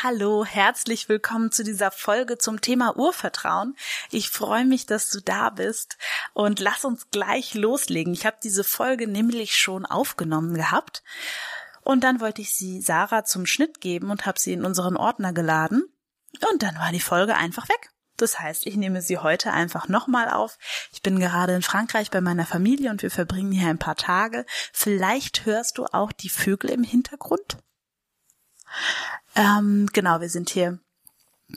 Hallo, herzlich willkommen zu dieser Folge zum Thema Urvertrauen. Ich freue mich, dass du da bist und lass uns gleich loslegen. Ich habe diese Folge nämlich schon aufgenommen gehabt und dann wollte ich sie Sarah zum Schnitt geben und habe sie in unseren Ordner geladen und dann war die Folge einfach weg. Das heißt, ich nehme sie heute einfach nochmal auf. Ich bin gerade in Frankreich bei meiner Familie und wir verbringen hier ein paar Tage. Vielleicht hörst du auch die Vögel im Hintergrund. Ähm, genau, wir sind hier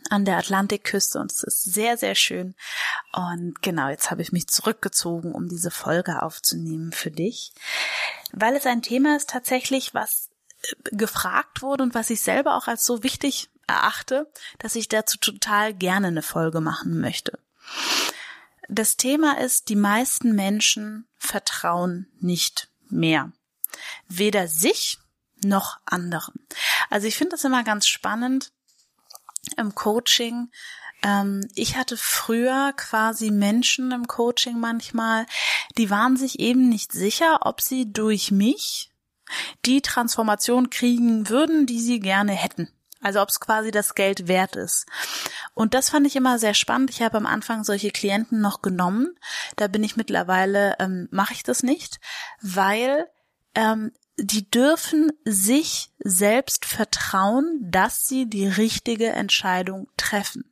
an der Atlantikküste und es ist sehr, sehr schön. Und genau, jetzt habe ich mich zurückgezogen, um diese Folge aufzunehmen für dich, weil es ein Thema ist tatsächlich, was äh, gefragt wurde und was ich selber auch als so wichtig erachte, dass ich dazu total gerne eine Folge machen möchte. Das Thema ist, die meisten Menschen vertrauen nicht mehr. Weder sich noch anderen. Also ich finde das immer ganz spannend im Coaching. Ähm, ich hatte früher quasi Menschen im Coaching manchmal, die waren sich eben nicht sicher, ob sie durch mich die Transformation kriegen würden, die sie gerne hätten. Also ob es quasi das Geld wert ist. Und das fand ich immer sehr spannend. Ich habe am Anfang solche Klienten noch genommen. Da bin ich mittlerweile, ähm, mache ich das nicht, weil ähm, die dürfen sich selbst vertrauen, dass sie die richtige Entscheidung treffen.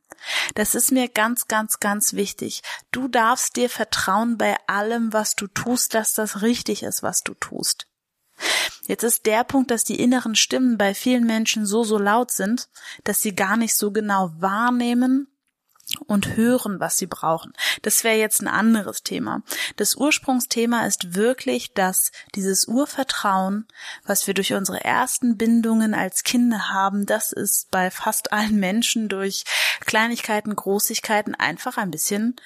Das ist mir ganz, ganz, ganz wichtig. Du darfst dir vertrauen bei allem, was du tust, dass das richtig ist, was du tust. Jetzt ist der Punkt, dass die inneren Stimmen bei vielen Menschen so, so laut sind, dass sie gar nicht so genau wahrnehmen, und hören, was sie brauchen. Das wäre jetzt ein anderes Thema. Das Ursprungsthema ist wirklich, dass dieses Urvertrauen, was wir durch unsere ersten Bindungen als Kinder haben, das ist bei fast allen Menschen durch Kleinigkeiten, Großigkeiten einfach ein bisschen,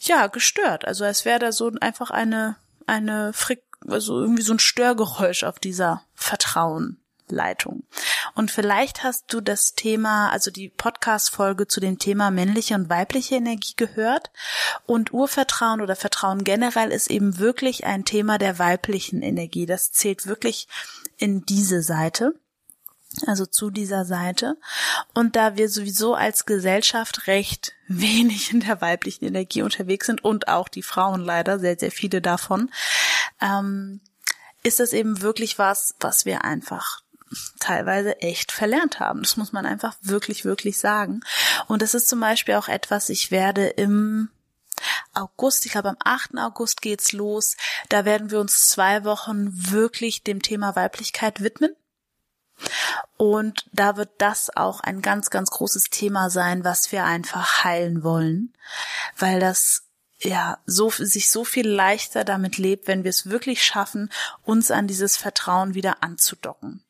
ja, gestört. Also es wäre da so einfach eine, eine Frick, also irgendwie so ein Störgeräusch auf dieser Vertrauen. Leitung. Und vielleicht hast du das Thema, also die Podcast-Folge zu dem Thema männliche und weibliche Energie gehört. Und Urvertrauen oder Vertrauen generell ist eben wirklich ein Thema der weiblichen Energie. Das zählt wirklich in diese Seite also zu dieser Seite. Und da wir sowieso als Gesellschaft recht wenig in der weiblichen Energie unterwegs sind und auch die Frauen leider, sehr, sehr viele davon, ähm, ist das eben wirklich was, was wir einfach teilweise echt verlernt haben. Das muss man einfach wirklich, wirklich sagen. Und das ist zum Beispiel auch etwas, ich werde im August, ich glaube am 8. August geht's los. Da werden wir uns zwei Wochen wirklich dem Thema Weiblichkeit widmen. Und da wird das auch ein ganz, ganz großes Thema sein, was wir einfach heilen wollen, weil das ja, so, sich so viel leichter damit lebt, wenn wir es wirklich schaffen, uns an dieses Vertrauen wieder anzudocken.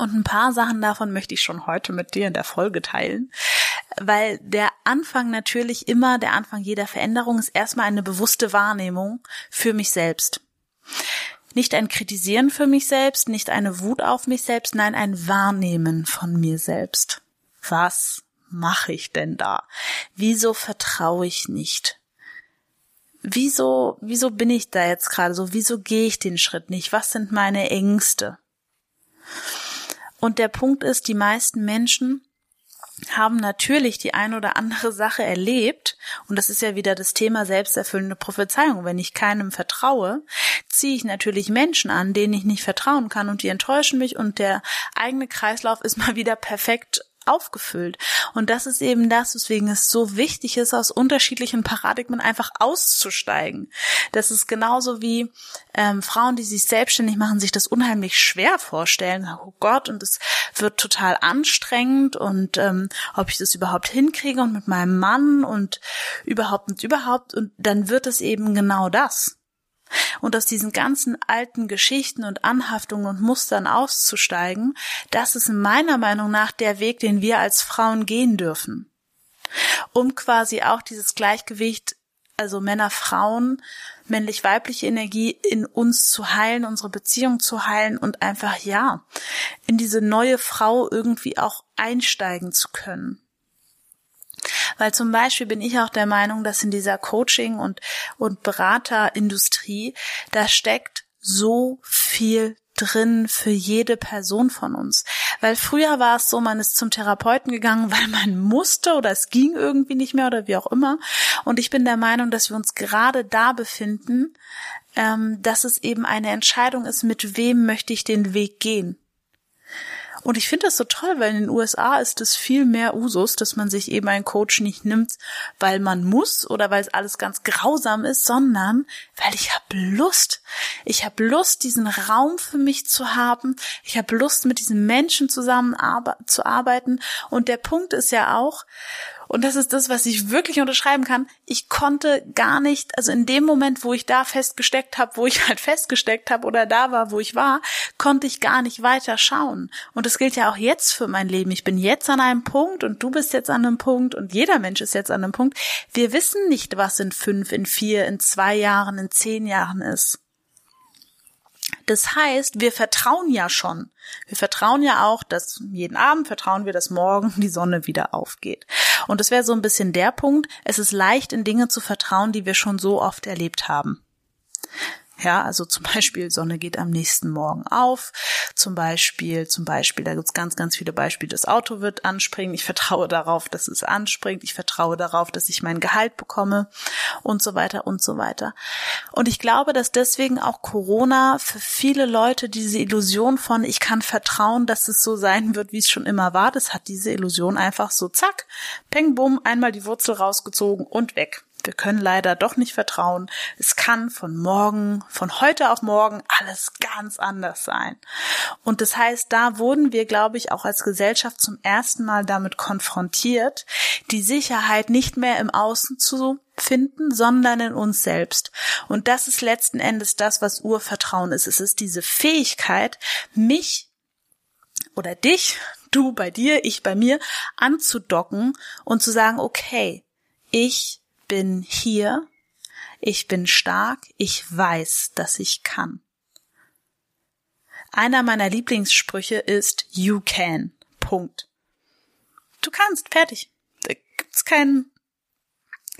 Und ein paar Sachen davon möchte ich schon heute mit dir in der Folge teilen, weil der Anfang natürlich immer, der Anfang jeder Veränderung ist erstmal eine bewusste Wahrnehmung für mich selbst. Nicht ein Kritisieren für mich selbst, nicht eine Wut auf mich selbst, nein, ein Wahrnehmen von mir selbst. Was mache ich denn da? Wieso vertraue ich nicht? Wieso, wieso bin ich da jetzt gerade so? Wieso gehe ich den Schritt nicht? Was sind meine Ängste? Und der Punkt ist, die meisten Menschen haben natürlich die ein oder andere Sache erlebt, und das ist ja wieder das Thema selbsterfüllende Prophezeiung. Wenn ich keinem vertraue, ziehe ich natürlich Menschen an, denen ich nicht vertrauen kann, und die enttäuschen mich, und der eigene Kreislauf ist mal wieder perfekt aufgefüllt. Und das ist eben das, weswegen es so wichtig ist, aus unterschiedlichen Paradigmen einfach auszusteigen. Das ist genauso wie ähm, Frauen, die sich selbstständig machen, sich das unheimlich schwer vorstellen. Oh Gott, und es wird total anstrengend und ähm, ob ich das überhaupt hinkriege und mit meinem Mann und überhaupt und überhaupt. Und dann wird es eben genau das. Und aus diesen ganzen alten Geschichten und Anhaftungen und Mustern auszusteigen, das ist meiner Meinung nach der Weg, den wir als Frauen gehen dürfen. Um quasi auch dieses Gleichgewicht, also Männer, Frauen, männlich-weibliche Energie in uns zu heilen, unsere Beziehung zu heilen und einfach, ja, in diese neue Frau irgendwie auch einsteigen zu können. Weil zum Beispiel bin ich auch der Meinung, dass in dieser Coaching- und, und Beraterindustrie, da steckt so viel drin für jede Person von uns. Weil früher war es so, man ist zum Therapeuten gegangen, weil man musste oder es ging irgendwie nicht mehr oder wie auch immer. Und ich bin der Meinung, dass wir uns gerade da befinden, ähm, dass es eben eine Entscheidung ist, mit wem möchte ich den Weg gehen. Und ich finde das so toll, weil in den USA ist es viel mehr Usus, dass man sich eben einen Coach nicht nimmt, weil man muss oder weil es alles ganz grausam ist, sondern weil ich habe Lust. Ich habe Lust, diesen Raum für mich zu haben. Ich habe Lust, mit diesen Menschen zusammen zu arbeiten. Und der Punkt ist ja auch, und das ist das, was ich wirklich unterschreiben kann. Ich konnte gar nicht, also in dem Moment, wo ich da festgesteckt habe, wo ich halt festgesteckt habe oder da war, wo ich war, konnte ich gar nicht weiter schauen. Und das gilt ja auch jetzt für mein Leben. Ich bin jetzt an einem Punkt und du bist jetzt an einem Punkt und jeder Mensch ist jetzt an einem Punkt. Wir wissen nicht, was in fünf, in vier, in zwei Jahren, in zehn Jahren ist. Das heißt, wir vertrauen ja schon. Wir vertrauen ja auch, dass jeden Abend vertrauen wir, dass morgen die Sonne wieder aufgeht. Und das wäre so ein bisschen der Punkt. Es ist leicht, in Dinge zu vertrauen, die wir schon so oft erlebt haben. Ja, also zum Beispiel Sonne geht am nächsten Morgen auf. Zum Beispiel, zum Beispiel, da gibt's ganz, ganz viele Beispiele. Das Auto wird anspringen. Ich vertraue darauf, dass es anspringt. Ich vertraue darauf, dass ich mein Gehalt bekomme und so weiter und so weiter. Und ich glaube, dass deswegen auch Corona für viele Leute diese Illusion von ich kann vertrauen, dass es so sein wird, wie es schon immer war, das hat diese Illusion einfach so zack, peng bum, einmal die Wurzel rausgezogen und weg. Wir können leider doch nicht vertrauen. Es kann von morgen, von heute auf morgen alles ganz anders sein. Und das heißt, da wurden wir, glaube ich, auch als Gesellschaft zum ersten Mal damit konfrontiert, die Sicherheit nicht mehr im Außen zu finden, sondern in uns selbst. Und das ist letzten Endes das, was Urvertrauen ist. Es ist diese Fähigkeit, mich oder dich, du bei dir, ich bei mir, anzudocken und zu sagen, okay, ich bin hier, ich bin stark, ich weiß, dass ich kann. Einer meiner Lieblingssprüche ist You can. Punkt. Du kannst, fertig. Da gibt's kein,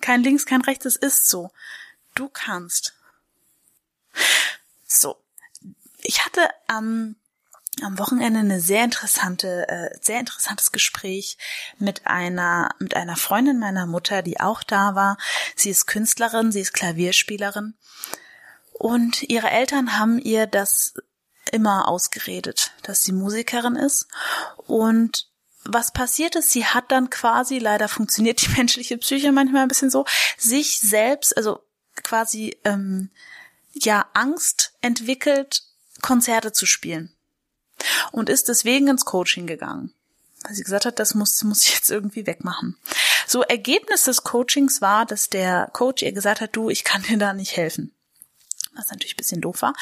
kein links, kein rechts, es ist so. Du kannst. So. Ich hatte am am Wochenende eine sehr interessante, äh, sehr interessantes Gespräch mit einer, mit einer Freundin meiner Mutter, die auch da war. Sie ist Künstlerin, sie ist Klavierspielerin. Und ihre Eltern haben ihr das immer ausgeredet, dass sie Musikerin ist. Und was passiert ist, sie hat dann quasi, leider funktioniert die menschliche Psyche manchmal ein bisschen so, sich selbst, also quasi, ähm, ja, Angst entwickelt, Konzerte zu spielen und ist deswegen ins Coaching gegangen. Weil sie gesagt hat, das muss, muss ich jetzt irgendwie wegmachen. So, Ergebnis des Coachings war, dass der Coach ihr gesagt hat, du, ich kann dir da nicht helfen. Was natürlich ein bisschen doof war.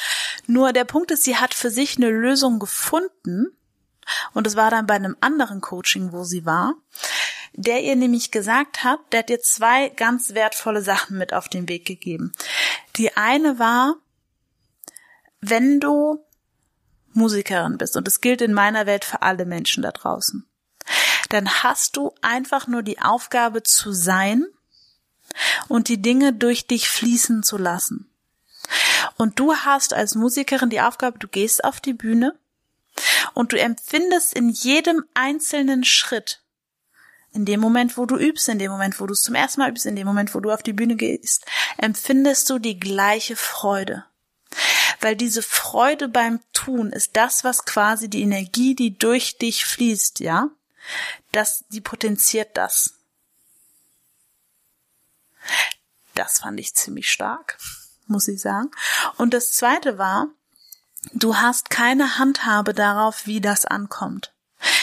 Nur der Punkt ist, sie hat für sich eine Lösung gefunden. Und es war dann bei einem anderen Coaching, wo sie war, der ihr nämlich gesagt hat, der hat ihr zwei ganz wertvolle Sachen mit auf den Weg gegeben. Die eine war, wenn du Musikerin bist, und das gilt in meiner Welt für alle Menschen da draußen, dann hast du einfach nur die Aufgabe zu sein und die Dinge durch dich fließen zu lassen. Und du hast als Musikerin die Aufgabe, du gehst auf die Bühne und du empfindest in jedem einzelnen Schritt, in dem Moment, wo du übst, in dem Moment, wo du es zum ersten Mal übst, in dem Moment, wo du auf die Bühne gehst, empfindest du die gleiche Freude weil diese Freude beim Tun ist das, was quasi die Energie, die durch dich fließt, ja, das, die potenziert das. Das fand ich ziemlich stark, muss ich sagen. Und das zweite war, du hast keine Handhabe darauf, wie das ankommt.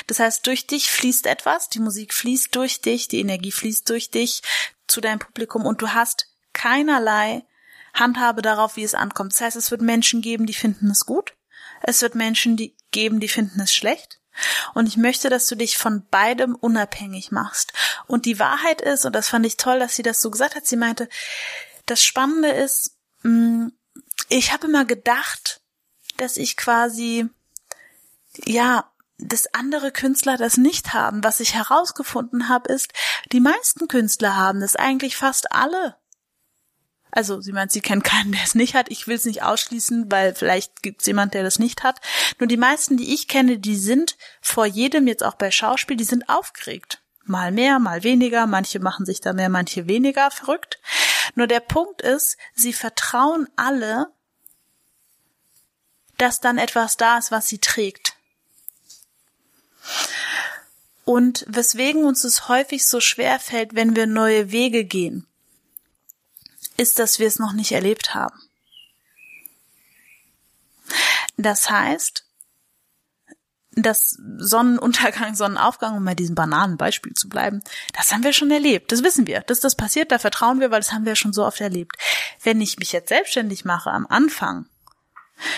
Das heißt, durch dich fließt etwas, die Musik fließt durch dich, die Energie fließt durch dich zu deinem Publikum und du hast keinerlei Handhabe darauf, wie es ankommt. Das heißt, es wird Menschen geben, die finden es gut. Es wird Menschen die geben, die finden es schlecht. Und ich möchte, dass du dich von beidem unabhängig machst. Und die Wahrheit ist, und das fand ich toll, dass sie das so gesagt hat, sie meinte, das Spannende ist, mm, ich habe immer gedacht, dass ich quasi, ja, dass andere Künstler das nicht haben. Was ich herausgefunden habe, ist, die meisten Künstler haben das eigentlich fast alle. Also sie meint, sie kennt keinen, der es nicht hat. Ich will es nicht ausschließen, weil vielleicht gibt es jemand, der das nicht hat. Nur die meisten, die ich kenne, die sind vor jedem, jetzt auch bei Schauspiel, die sind aufgeregt. Mal mehr, mal weniger, manche machen sich da mehr, manche weniger verrückt. Nur der Punkt ist, sie vertrauen alle, dass dann etwas da ist, was sie trägt. Und weswegen uns es häufig so schwer fällt, wenn wir neue Wege gehen ist, dass wir es noch nicht erlebt haben. Das heißt, das Sonnenuntergang, Sonnenaufgang, um bei diesem banalen Beispiel zu bleiben, das haben wir schon erlebt. Das wissen wir. Dass das passiert, da vertrauen wir, weil das haben wir schon so oft erlebt. Wenn ich mich jetzt selbstständig mache am Anfang,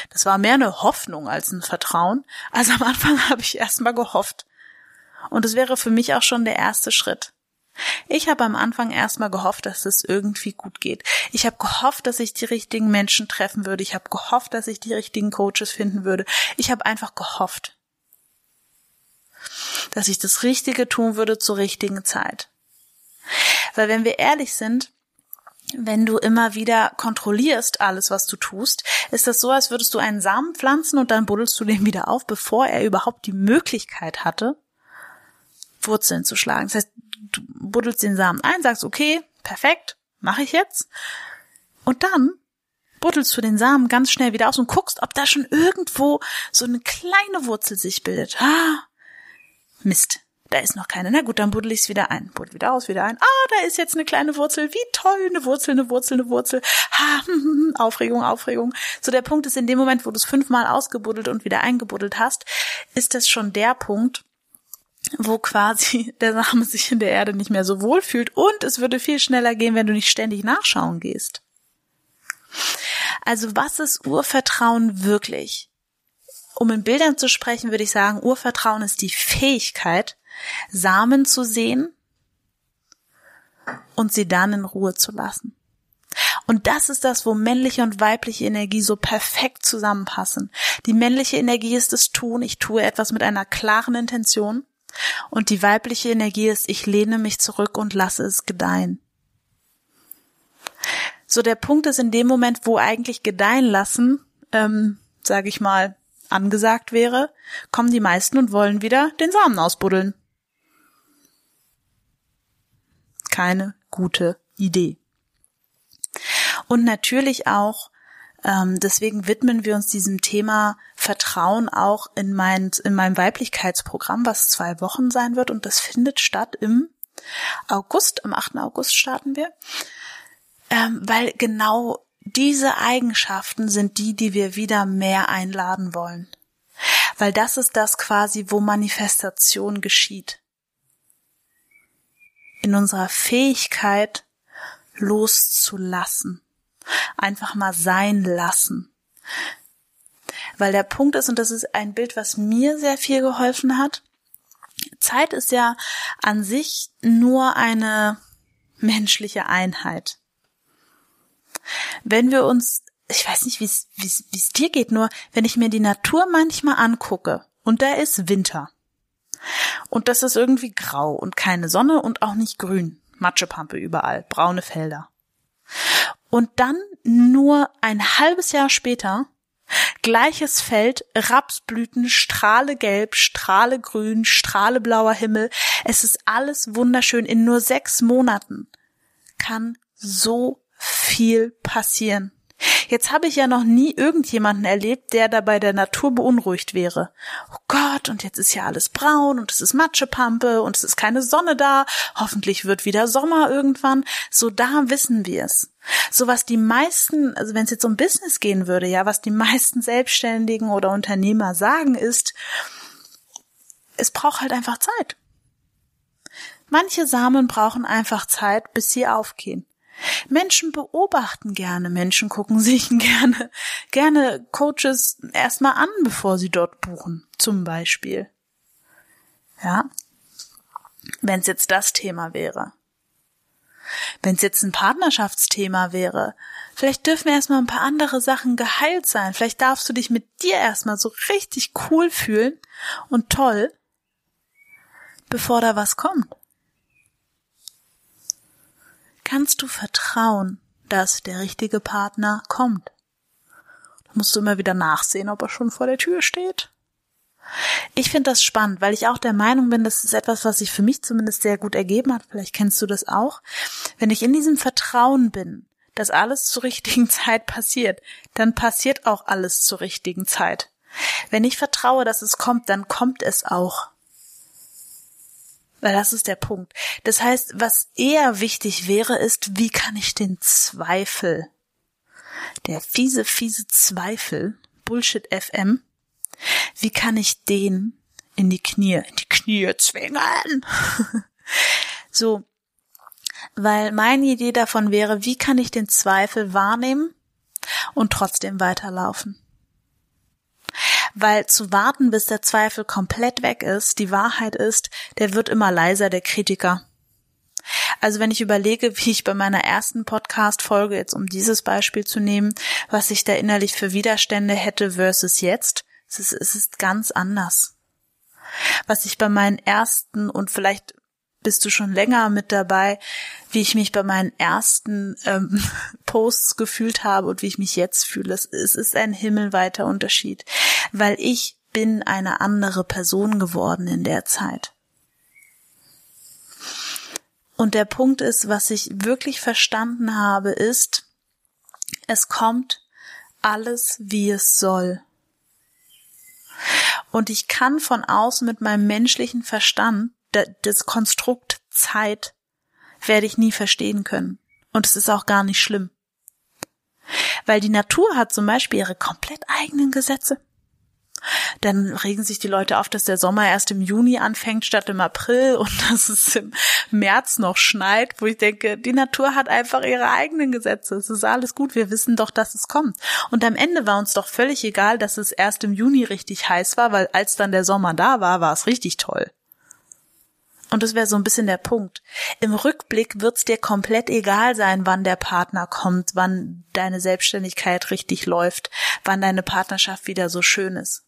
das war mehr eine Hoffnung als ein Vertrauen. Also am Anfang habe ich erstmal gehofft. Und es wäre für mich auch schon der erste Schritt. Ich habe am Anfang erstmal gehofft, dass es irgendwie gut geht. Ich habe gehofft, dass ich die richtigen Menschen treffen würde. Ich habe gehofft, dass ich die richtigen Coaches finden würde. Ich habe einfach gehofft, dass ich das Richtige tun würde zur richtigen Zeit. Weil wenn wir ehrlich sind, wenn du immer wieder kontrollierst alles, was du tust, ist das so, als würdest du einen Samen pflanzen und dann buddelst du den wieder auf, bevor er überhaupt die Möglichkeit hatte, Wurzeln zu schlagen. Das heißt, du buddelst den Samen ein, sagst, okay, perfekt, mache ich jetzt. Und dann buddelst du den Samen ganz schnell wieder aus und guckst, ob da schon irgendwo so eine kleine Wurzel sich bildet. Ah, Mist, da ist noch keine. Na gut, dann buddel ich es wieder ein. Buddel wieder aus, wieder ein. Ah, da ist jetzt eine kleine Wurzel. Wie toll, eine Wurzel, eine Wurzel, eine Wurzel. Ha, hm, hm, hm, Aufregung, Aufregung. So der Punkt ist, in dem Moment, wo du es fünfmal ausgebuddelt und wieder eingebuddelt hast, ist das schon der Punkt, wo quasi der Same sich in der Erde nicht mehr so wohl fühlt und es würde viel schneller gehen, wenn du nicht ständig nachschauen gehst. Also was ist Urvertrauen wirklich? Um in Bildern zu sprechen, würde ich sagen, Urvertrauen ist die Fähigkeit, Samen zu sehen und sie dann in Ruhe zu lassen. Und das ist das, wo männliche und weibliche Energie so perfekt zusammenpassen. Die männliche Energie ist das Tun. Ich tue etwas mit einer klaren Intention. Und die weibliche Energie ist, ich lehne mich zurück und lasse es gedeihen. So der Punkt ist in dem Moment, wo eigentlich gedeihen lassen, ähm, sage ich mal, angesagt wäre, kommen die meisten und wollen wieder den Samen ausbuddeln. Keine gute Idee. Und natürlich auch ähm, deswegen widmen wir uns diesem Thema Vertrauen auch in, mein, in meinem Weiblichkeitsprogramm, was zwei Wochen sein wird. Und das findet statt im August, am 8. August starten wir. Ähm, weil genau diese Eigenschaften sind die, die wir wieder mehr einladen wollen. Weil das ist das quasi, wo Manifestation geschieht. In unserer Fähigkeit loszulassen einfach mal sein lassen. Weil der Punkt ist, und das ist ein Bild, was mir sehr viel geholfen hat, Zeit ist ja an sich nur eine menschliche Einheit. Wenn wir uns, ich weiß nicht, wie es dir geht, nur wenn ich mir die Natur manchmal angucke und da ist Winter und das ist irgendwie grau und keine Sonne und auch nicht grün, Matschepampe überall, braune Felder. Und dann nur ein halbes Jahr später Gleiches Feld, Rapsblüten, Strahle gelb, Strahle grün, Strahle blauer Himmel. Es ist alles wunderschön. In nur sechs Monaten kann so viel passieren. Jetzt habe ich ja noch nie irgendjemanden erlebt, der dabei der Natur beunruhigt wäre. Oh Gott, und jetzt ist ja alles braun und es ist Matschepampe und es ist keine Sonne da. Hoffentlich wird wieder Sommer irgendwann. So da wissen wir es. So was die meisten, also wenn es jetzt um Business gehen würde, ja, was die meisten Selbstständigen oder Unternehmer sagen ist, es braucht halt einfach Zeit. Manche Samen brauchen einfach Zeit, bis sie aufgehen. Menschen beobachten gerne, Menschen gucken sich gerne, gerne Coaches erstmal an, bevor sie dort buchen, zum Beispiel. Ja. Wenn es jetzt das Thema wäre. Wenn es jetzt ein Partnerschaftsthema wäre, vielleicht dürfen erstmal ein paar andere Sachen geheilt sein. Vielleicht darfst du dich mit dir erstmal so richtig cool fühlen und toll, bevor da was kommt kannst du vertrauen, dass der richtige Partner kommt. Da musst du immer wieder nachsehen, ob er schon vor der Tür steht. Ich finde das spannend, weil ich auch der Meinung bin, das ist etwas, was sich für mich zumindest sehr gut ergeben hat. Vielleicht kennst du das auch. Wenn ich in diesem Vertrauen bin, dass alles zur richtigen Zeit passiert, dann passiert auch alles zur richtigen Zeit. Wenn ich vertraue, dass es kommt, dann kommt es auch. Weil das ist der Punkt. Das heißt, was eher wichtig wäre, ist, wie kann ich den Zweifel, der fiese, fiese Zweifel, Bullshit FM, wie kann ich den in die Knie, in die Knie zwingen? so. Weil meine Idee davon wäre, wie kann ich den Zweifel wahrnehmen und trotzdem weiterlaufen? Weil zu warten, bis der Zweifel komplett weg ist, die Wahrheit ist, der wird immer leiser, der Kritiker. Also wenn ich überlege, wie ich bei meiner ersten Podcast-Folge, jetzt um dieses Beispiel zu nehmen, was ich da innerlich für Widerstände hätte versus jetzt, es ist, es ist ganz anders. Was ich bei meinen ersten und vielleicht bist du schon länger mit dabei, wie ich mich bei meinen ersten ähm, Posts gefühlt habe und wie ich mich jetzt fühle. Es, es ist ein himmelweiter Unterschied, weil ich bin eine andere Person geworden in der Zeit. Und der Punkt ist, was ich wirklich verstanden habe, ist, es kommt alles, wie es soll. Und ich kann von außen mit meinem menschlichen Verstand das Konstrukt Zeit werde ich nie verstehen können. Und es ist auch gar nicht schlimm. Weil die Natur hat zum Beispiel ihre komplett eigenen Gesetze. Dann regen sich die Leute auf, dass der Sommer erst im Juni anfängt statt im April und dass es im März noch schneit, wo ich denke, die Natur hat einfach ihre eigenen Gesetze. Es ist alles gut, wir wissen doch, dass es kommt. Und am Ende war uns doch völlig egal, dass es erst im Juni richtig heiß war, weil als dann der Sommer da war, war es richtig toll. Und das wäre so ein bisschen der Punkt. Im Rückblick wird's dir komplett egal sein, wann der Partner kommt, wann deine Selbstständigkeit richtig läuft, wann deine Partnerschaft wieder so schön ist,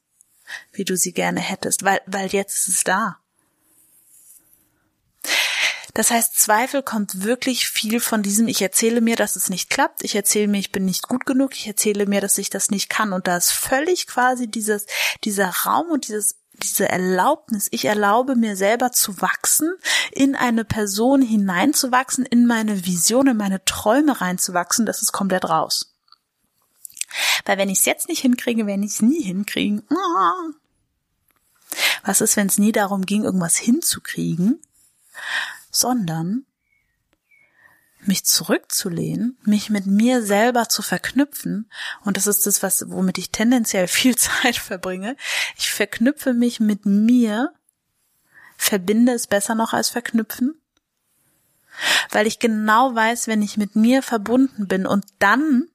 wie du sie gerne hättest, weil, weil jetzt ist es da. Das heißt, Zweifel kommt wirklich viel von diesem, ich erzähle mir, dass es nicht klappt, ich erzähle mir, ich bin nicht gut genug, ich erzähle mir, dass ich das nicht kann. Und da ist völlig quasi dieses, dieser Raum und dieses diese Erlaubnis, ich erlaube mir selber zu wachsen, in eine Person hineinzuwachsen, in meine Vision, in meine Träume reinzuwachsen, das ist komplett raus. Weil wenn ich es jetzt nicht hinkriege, werde ich es nie hinkriegen. Was ist, wenn es nie darum ging, irgendwas hinzukriegen, sondern mich zurückzulehnen, mich mit mir selber zu verknüpfen. Und das ist das, was, womit ich tendenziell viel Zeit verbringe. Ich verknüpfe mich mit mir, verbinde es besser noch als verknüpfen. Weil ich genau weiß, wenn ich mit mir verbunden bin und dann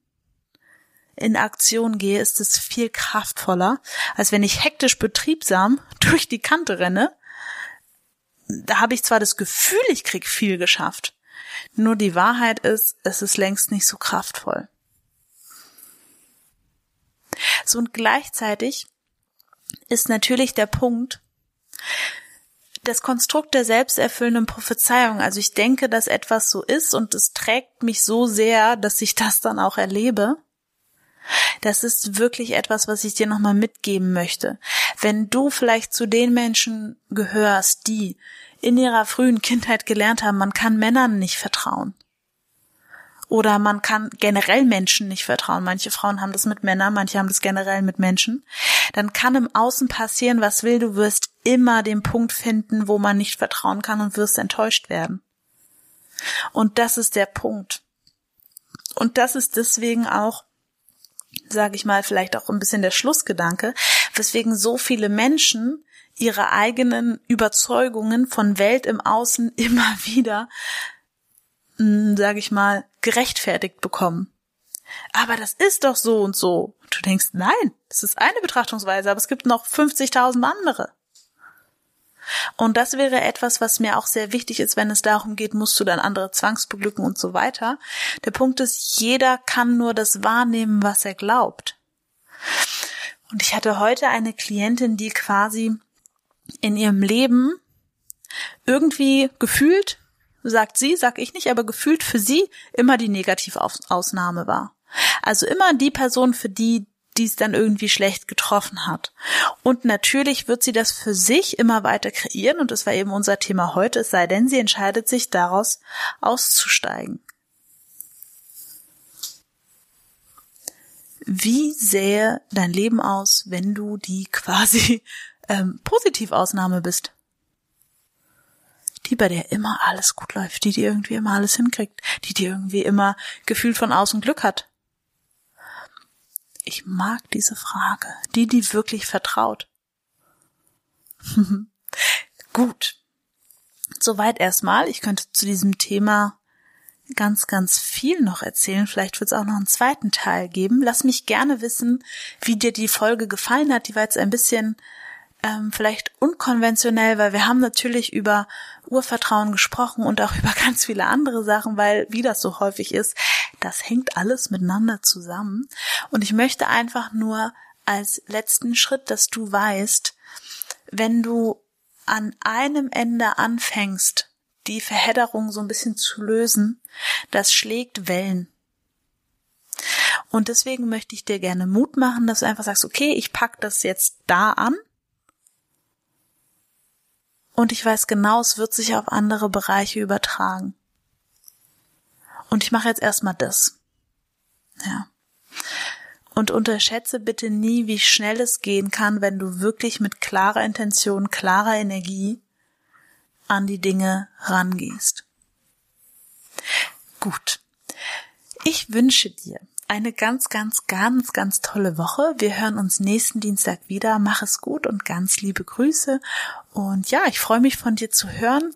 in Aktion gehe, ist es viel kraftvoller, als wenn ich hektisch betriebsam durch die Kante renne. Da habe ich zwar das Gefühl, ich krieg viel geschafft, nur die Wahrheit ist, es ist längst nicht so kraftvoll. So und gleichzeitig ist natürlich der Punkt, das Konstrukt der selbsterfüllenden Prophezeiung. Also ich denke, dass etwas so ist und es trägt mich so sehr, dass ich das dann auch erlebe. Das ist wirklich etwas, was ich dir nochmal mitgeben möchte. Wenn du vielleicht zu den Menschen gehörst, die in ihrer frühen Kindheit gelernt haben, man kann Männern nicht vertrauen. Oder man kann generell Menschen nicht vertrauen. Manche Frauen haben das mit Männern, manche haben das generell mit Menschen. Dann kann im Außen passieren, was will, du wirst immer den Punkt finden, wo man nicht vertrauen kann und wirst enttäuscht werden. Und das ist der Punkt. Und das ist deswegen auch, sage ich mal, vielleicht auch ein bisschen der Schlussgedanke, weswegen so viele Menschen ihre eigenen Überzeugungen von Welt im Außen immer wieder hm, sage ich mal, gerechtfertigt bekommen. Aber das ist doch so und so. Du denkst, nein, das ist eine Betrachtungsweise, aber es gibt noch 50.000 andere. Und das wäre etwas, was mir auch sehr wichtig ist, wenn es darum geht, musst du dann andere zwangsbeglücken und so weiter. Der Punkt ist, jeder kann nur das wahrnehmen, was er glaubt. Und ich hatte heute eine Klientin, die quasi in ihrem Leben irgendwie gefühlt, sagt sie, sag ich nicht, aber gefühlt für sie immer die Negativausnahme war. Also immer die Person, für die die es dann irgendwie schlecht getroffen hat. Und natürlich wird sie das für sich immer weiter kreieren und das war eben unser Thema heute, es sei denn, sie entscheidet sich daraus auszusteigen. Wie sähe dein Leben aus, wenn du die quasi ähm, Positivausnahme bist? Die, bei der immer alles gut läuft, die, die irgendwie immer alles hinkriegt, die, die irgendwie immer gefühlt von außen Glück hat. Ich mag diese Frage. Die, die wirklich vertraut. Gut. Soweit erstmal. Ich könnte zu diesem Thema ganz, ganz viel noch erzählen. Vielleicht wird es auch noch einen zweiten Teil geben. Lass mich gerne wissen, wie dir die Folge gefallen hat. Die war jetzt ein bisschen ähm, vielleicht unkonventionell, weil wir haben natürlich über Urvertrauen gesprochen und auch über ganz viele andere Sachen, weil, wie das so häufig ist, das hängt alles miteinander zusammen. Und ich möchte einfach nur als letzten Schritt, dass du weißt, wenn du an einem Ende anfängst, die Verhedderung so ein bisschen zu lösen, das schlägt Wellen. Und deswegen möchte ich dir gerne Mut machen, dass du einfach sagst, okay, ich pack das jetzt da an und ich weiß genau, es wird sich auf andere Bereiche übertragen. Und ich mache jetzt erstmal das. Ja. Und unterschätze bitte nie, wie schnell es gehen kann, wenn du wirklich mit klarer Intention, klarer Energie an die Dinge rangehst. Gut. Ich wünsche dir eine ganz, ganz, ganz, ganz tolle Woche. Wir hören uns nächsten Dienstag wieder. Mach es gut und ganz liebe Grüße. Und ja, ich freue mich von dir zu hören.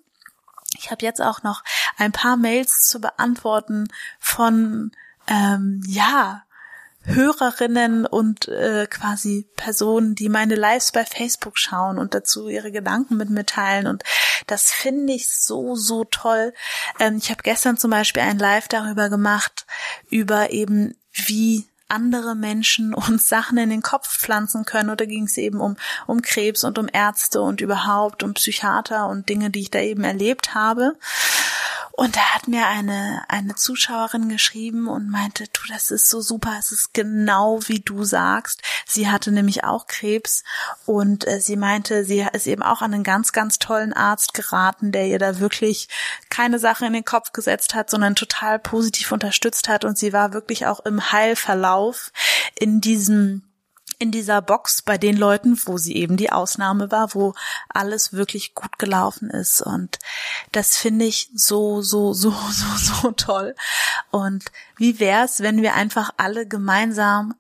Ich habe jetzt auch noch ein paar Mails zu beantworten von ähm, ja Hörerinnen und äh, quasi Personen, die meine Lives bei Facebook schauen und dazu ihre Gedanken mit mir teilen. Und das finde ich so, so toll. Ähm, ich habe gestern zum Beispiel ein Live darüber gemacht, über eben wie andere Menschen uns Sachen in den Kopf pflanzen können oder ging es eben um, um Krebs und um Ärzte und überhaupt um Psychiater und Dinge, die ich da eben erlebt habe. Und da hat mir eine, eine Zuschauerin geschrieben und meinte, du, das ist so super, es ist genau wie du sagst. Sie hatte nämlich auch Krebs und äh, sie meinte, sie ist eben auch an einen ganz, ganz tollen Arzt geraten, der ihr da wirklich keine Sache in den Kopf gesetzt hat, sondern total positiv unterstützt hat und sie war wirklich auch im Heilverlauf in diesem in dieser Box bei den Leuten, wo sie eben die Ausnahme war, wo alles wirklich gut gelaufen ist. Und das finde ich so, so, so, so, so toll. Und wie wär's, wenn wir einfach alle gemeinsam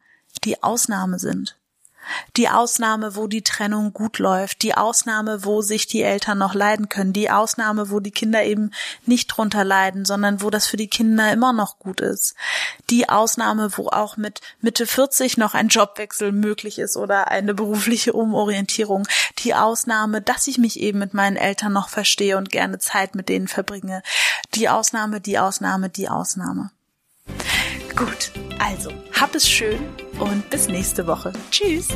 die Ausnahme sind? Die Ausnahme, wo die Trennung gut läuft, die Ausnahme, wo sich die Eltern noch leiden können, die Ausnahme, wo die Kinder eben nicht drunter leiden, sondern wo das für die Kinder immer noch gut ist, die Ausnahme, wo auch mit Mitte 40 noch ein Jobwechsel möglich ist oder eine berufliche Umorientierung, die Ausnahme, dass ich mich eben mit meinen Eltern noch verstehe und gerne Zeit mit denen verbringe, die Ausnahme, die Ausnahme, die Ausnahme. Gut, also hab es schön und bis nächste Woche. Tschüss.